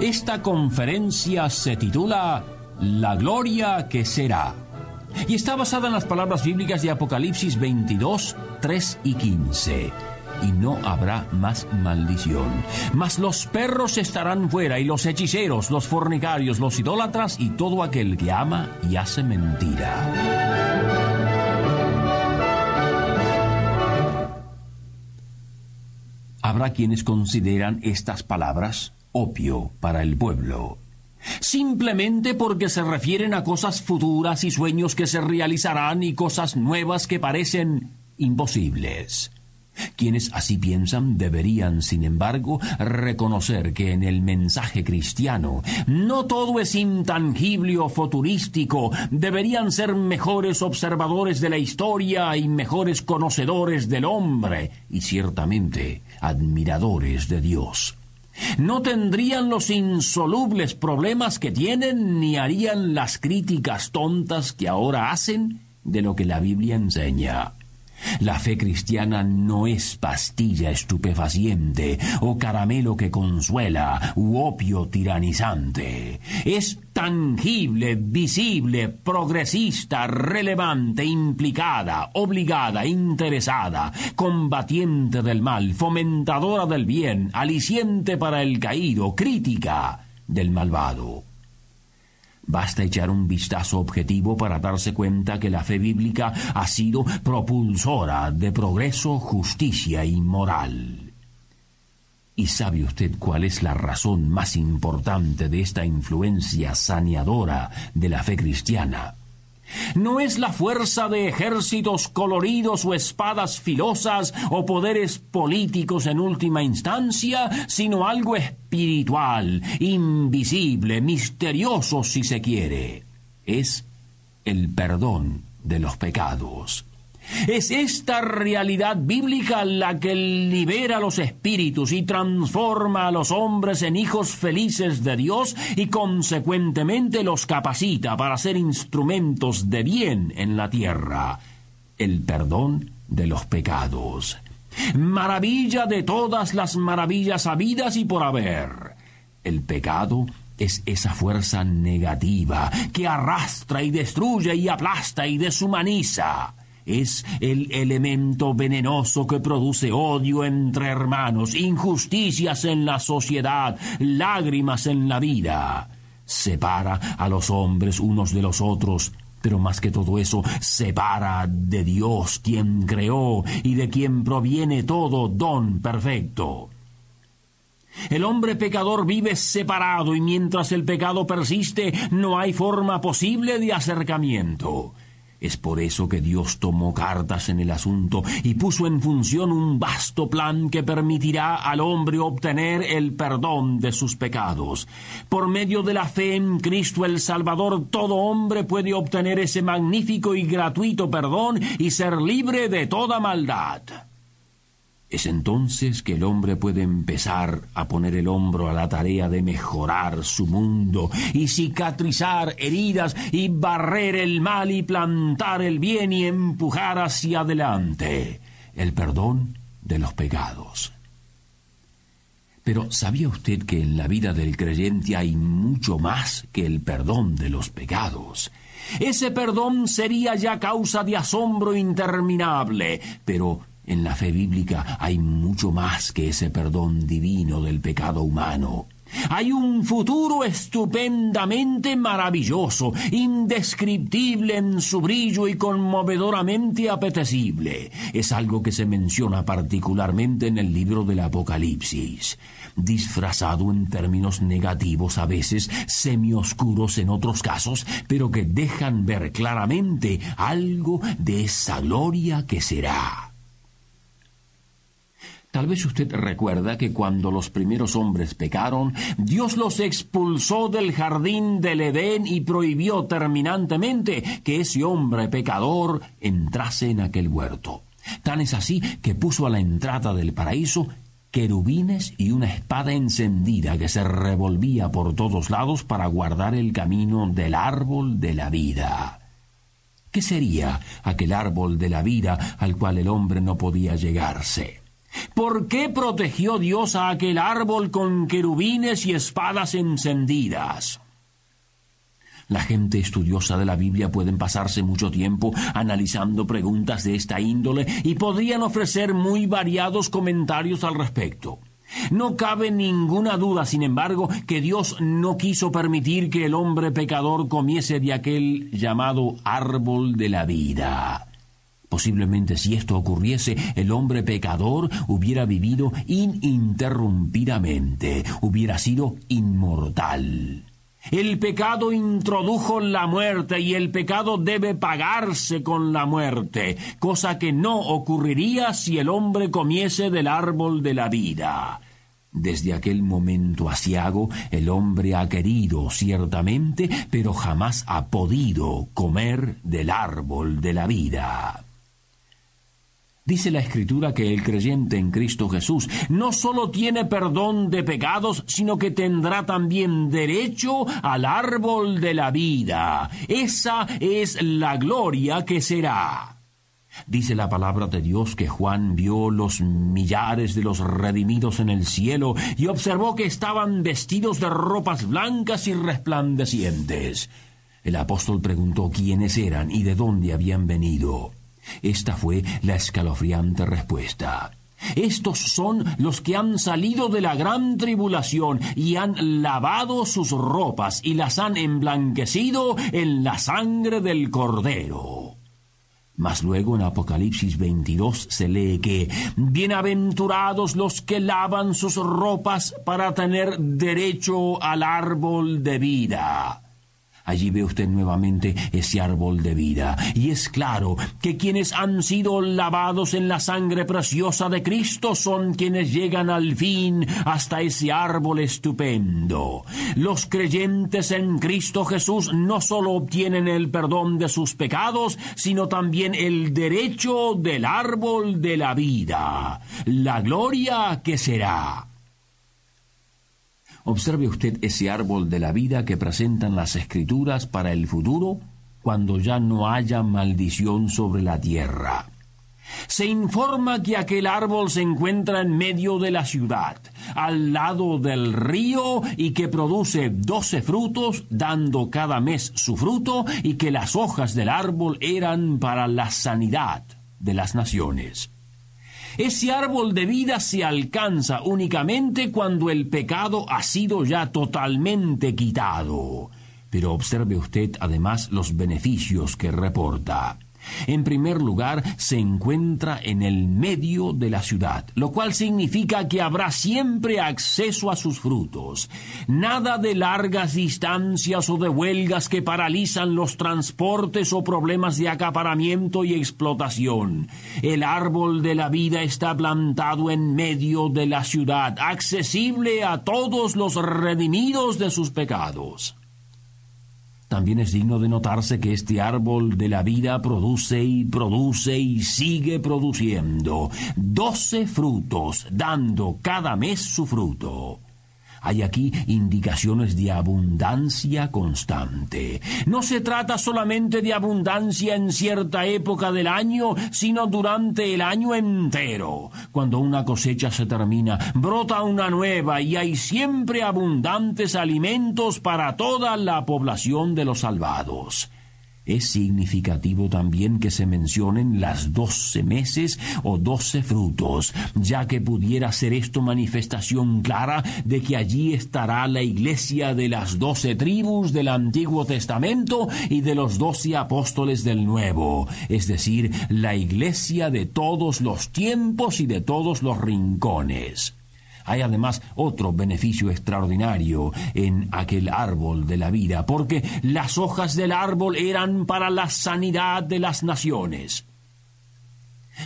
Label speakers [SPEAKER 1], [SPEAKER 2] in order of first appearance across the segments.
[SPEAKER 1] Esta conferencia se titula La gloria que será y está basada en las palabras bíblicas de Apocalipsis 22, 3 y 15. Y no habrá más maldición. Mas los perros estarán fuera, y los hechiceros, los fornicarios, los idólatras, y todo aquel que ama y hace mentira. Habrá quienes consideran estas palabras opio para el pueblo. Simplemente porque se refieren a cosas futuras y sueños que se realizarán y cosas nuevas que parecen imposibles. Quienes así piensan deberían, sin embargo, reconocer que en el mensaje cristiano no todo es intangible o futurístico, deberían ser mejores observadores de la historia y mejores conocedores del hombre, y ciertamente admiradores de Dios. No tendrían los insolubles problemas que tienen ni harían las críticas tontas que ahora hacen de lo que la Biblia enseña. La fe cristiana no es pastilla estupefaciente o caramelo que consuela u opio tiranizante. Es tangible, visible, progresista, relevante, implicada, obligada, interesada, combatiente del mal, fomentadora del bien, aliciente para el caído, crítica del malvado. Basta echar un vistazo objetivo para darse cuenta que la fe bíblica ha sido propulsora de progreso, justicia y moral. ¿Y sabe usted cuál es la razón más importante de esta influencia saneadora de la fe cristiana? No es la fuerza de ejércitos coloridos o espadas filosas o poderes políticos en última instancia, sino algo espiritual, invisible, misterioso si se quiere. Es el perdón de los pecados. Es esta realidad bíblica la que libera los espíritus y transforma a los hombres en hijos felices de Dios y consecuentemente los capacita para ser instrumentos de bien en la tierra. El perdón de los pecados. Maravilla de todas las maravillas habidas y por haber. El pecado es esa fuerza negativa que arrastra y destruye y aplasta y deshumaniza es el elemento venenoso que produce odio entre hermanos, injusticias en la sociedad, lágrimas en la vida. Separa a los hombres unos de los otros, pero más que todo eso, separa de Dios quien creó y de quien proviene todo don perfecto. El hombre pecador vive separado y mientras el pecado persiste no hay forma posible de acercamiento. Es por eso que Dios tomó cartas en el asunto y puso en función un vasto plan que permitirá al hombre obtener el perdón de sus pecados. Por medio de la fe en Cristo el Salvador, todo hombre puede obtener ese magnífico y gratuito perdón y ser libre de toda maldad. Es entonces que el hombre puede empezar a poner el hombro a la tarea de mejorar su mundo y cicatrizar heridas y barrer el mal y plantar el bien y empujar hacia adelante el perdón de los pecados. Pero ¿sabía usted que en la vida del creyente hay mucho más que el perdón de los pecados? Ese perdón sería ya causa de asombro interminable, pero en la fe bíblica hay mucho más que ese perdón divino del pecado humano. Hay un futuro estupendamente maravilloso, indescriptible en su brillo y conmovedoramente apetecible. Es algo que se menciona particularmente en el libro del Apocalipsis, disfrazado en términos negativos a veces, semioscuros en otros casos, pero que dejan ver claramente algo de esa gloria que será. Tal vez usted recuerda que cuando los primeros hombres pecaron, Dios los expulsó del jardín del Edén y prohibió terminantemente que ese hombre pecador entrase en aquel huerto. Tan es así que puso a la entrada del paraíso querubines y una espada encendida que se revolvía por todos lados para guardar el camino del árbol de la vida. ¿Qué sería aquel árbol de la vida al cual el hombre no podía llegarse? ¿Por qué protegió Dios a aquel árbol con querubines y espadas encendidas? La gente estudiosa de la Biblia pueden pasarse mucho tiempo analizando preguntas de esta índole y podrían ofrecer muy variados comentarios al respecto. No cabe ninguna duda, sin embargo, que Dios no quiso permitir que el hombre pecador comiese de aquel llamado árbol de la vida. Posiblemente si esto ocurriese, el hombre pecador hubiera vivido ininterrumpidamente, hubiera sido inmortal. El pecado introdujo la muerte y el pecado debe pagarse con la muerte, cosa que no ocurriría si el hombre comiese del árbol de la vida. Desde aquel momento asiago, el hombre ha querido ciertamente, pero jamás ha podido comer del árbol de la vida. Dice la Escritura que el creyente en Cristo Jesús no solo tiene perdón de pecados, sino que tendrá también derecho al árbol de la vida. Esa es la gloria que será. Dice la palabra de Dios que Juan vio los millares de los redimidos en el cielo y observó que estaban vestidos de ropas blancas y resplandecientes. El apóstol preguntó quiénes eran y de dónde habían venido. Esta fue la escalofriante respuesta. Estos son los que han salido de la gran tribulación y han lavado sus ropas y las han emblanquecido en la sangre del Cordero. Mas luego en Apocalipsis 22 se lee que Bienaventurados los que lavan sus ropas para tener derecho al árbol de vida. Allí ve usted nuevamente ese árbol de vida. Y es claro que quienes han sido lavados en la sangre preciosa de Cristo son quienes llegan al fin hasta ese árbol estupendo. Los creyentes en Cristo Jesús no solo obtienen el perdón de sus pecados, sino también el derecho del árbol de la vida. La gloria que será. Observe usted ese árbol de la vida que presentan las escrituras para el futuro cuando ya no haya maldición sobre la tierra. Se informa que aquel árbol se encuentra en medio de la ciudad, al lado del río, y que produce doce frutos, dando cada mes su fruto, y que las hojas del árbol eran para la sanidad de las naciones. Ese árbol de vida se alcanza únicamente cuando el pecado ha sido ya totalmente quitado. Pero observe usted además los beneficios que reporta. En primer lugar, se encuentra en el medio de la ciudad, lo cual significa que habrá siempre acceso a sus frutos. Nada de largas distancias o de huelgas que paralizan los transportes o problemas de acaparamiento y explotación. El árbol de la vida está plantado en medio de la ciudad, accesible a todos los redimidos de sus pecados. También es digno de notarse que este árbol de la vida produce y produce y sigue produciendo doce frutos, dando cada mes su fruto. Hay aquí indicaciones de abundancia constante. No se trata solamente de abundancia en cierta época del año, sino durante el año entero. Cuando una cosecha se termina, brota una nueva y hay siempre abundantes alimentos para toda la población de los salvados. Es significativo también que se mencionen las doce meses o doce frutos, ya que pudiera ser esto manifestación clara de que allí estará la iglesia de las doce tribus del Antiguo Testamento y de los doce apóstoles del Nuevo, es decir, la iglesia de todos los tiempos y de todos los rincones. Hay además otro beneficio extraordinario en aquel árbol de la vida, porque las hojas del árbol eran para la sanidad de las naciones.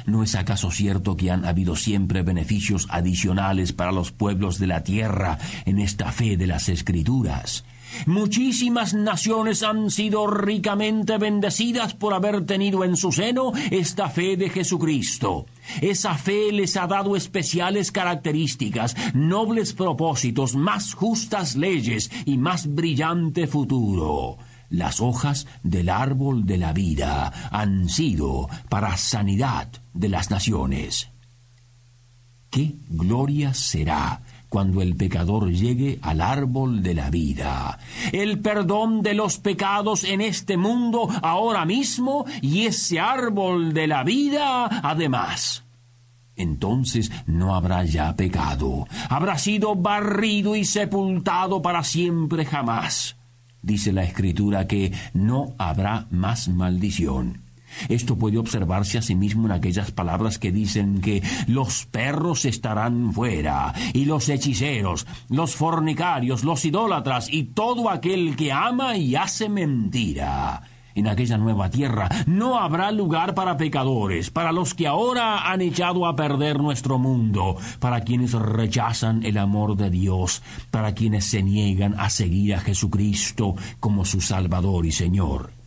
[SPEAKER 1] ¿No es acaso cierto que han habido siempre beneficios adicionales para los pueblos de la tierra en esta fe de las Escrituras? Muchísimas naciones han sido ricamente bendecidas por haber tenido en su seno esta fe de Jesucristo. Esa fe les ha dado especiales características, nobles propósitos, más justas leyes y más brillante futuro. Las hojas del árbol de la vida han sido para sanidad de las naciones. ¿Qué gloria será cuando el pecador llegue al árbol de la vida? El perdón de los pecados en este mundo ahora mismo y ese árbol de la vida además. Entonces no habrá ya pecado, habrá sido barrido y sepultado para siempre jamás dice la Escritura que no habrá más maldición. Esto puede observarse asimismo en aquellas palabras que dicen que los perros estarán fuera, y los hechiceros, los fornicarios, los idólatras, y todo aquel que ama y hace mentira. En aquella nueva tierra no habrá lugar para pecadores, para los que ahora han echado a perder nuestro mundo, para quienes rechazan el amor de Dios, para quienes se niegan a seguir a Jesucristo como su Salvador y Señor.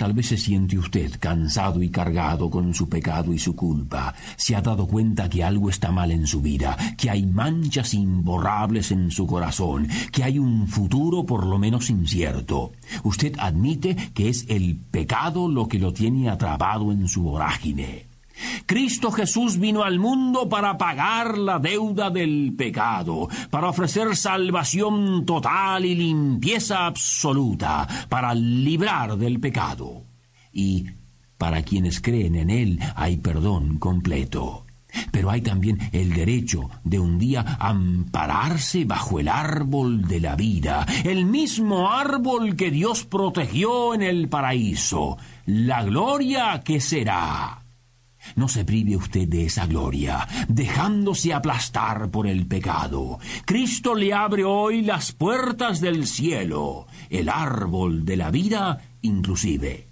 [SPEAKER 1] Tal vez se siente usted cansado y cargado con su pecado y su culpa. Se ha dado cuenta que algo está mal en su vida, que hay manchas imborrables en su corazón, que hay un futuro por lo menos incierto. Usted admite que es el pecado lo que lo tiene atrapado en su vorágine. Cristo Jesús vino al mundo para pagar la deuda del pecado, para ofrecer salvación total y limpieza absoluta, para librar del pecado. Y para quienes creen en Él hay perdón completo. Pero hay también el derecho de un día ampararse bajo el árbol de la vida, el mismo árbol que Dios protegió en el paraíso, la gloria que será. No se prive usted de esa gloria, dejándose aplastar por el pecado. Cristo le abre hoy las puertas del cielo, el árbol de la vida inclusive.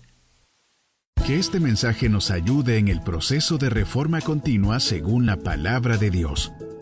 [SPEAKER 2] Que este mensaje nos ayude en el proceso de reforma continua según la palabra de Dios.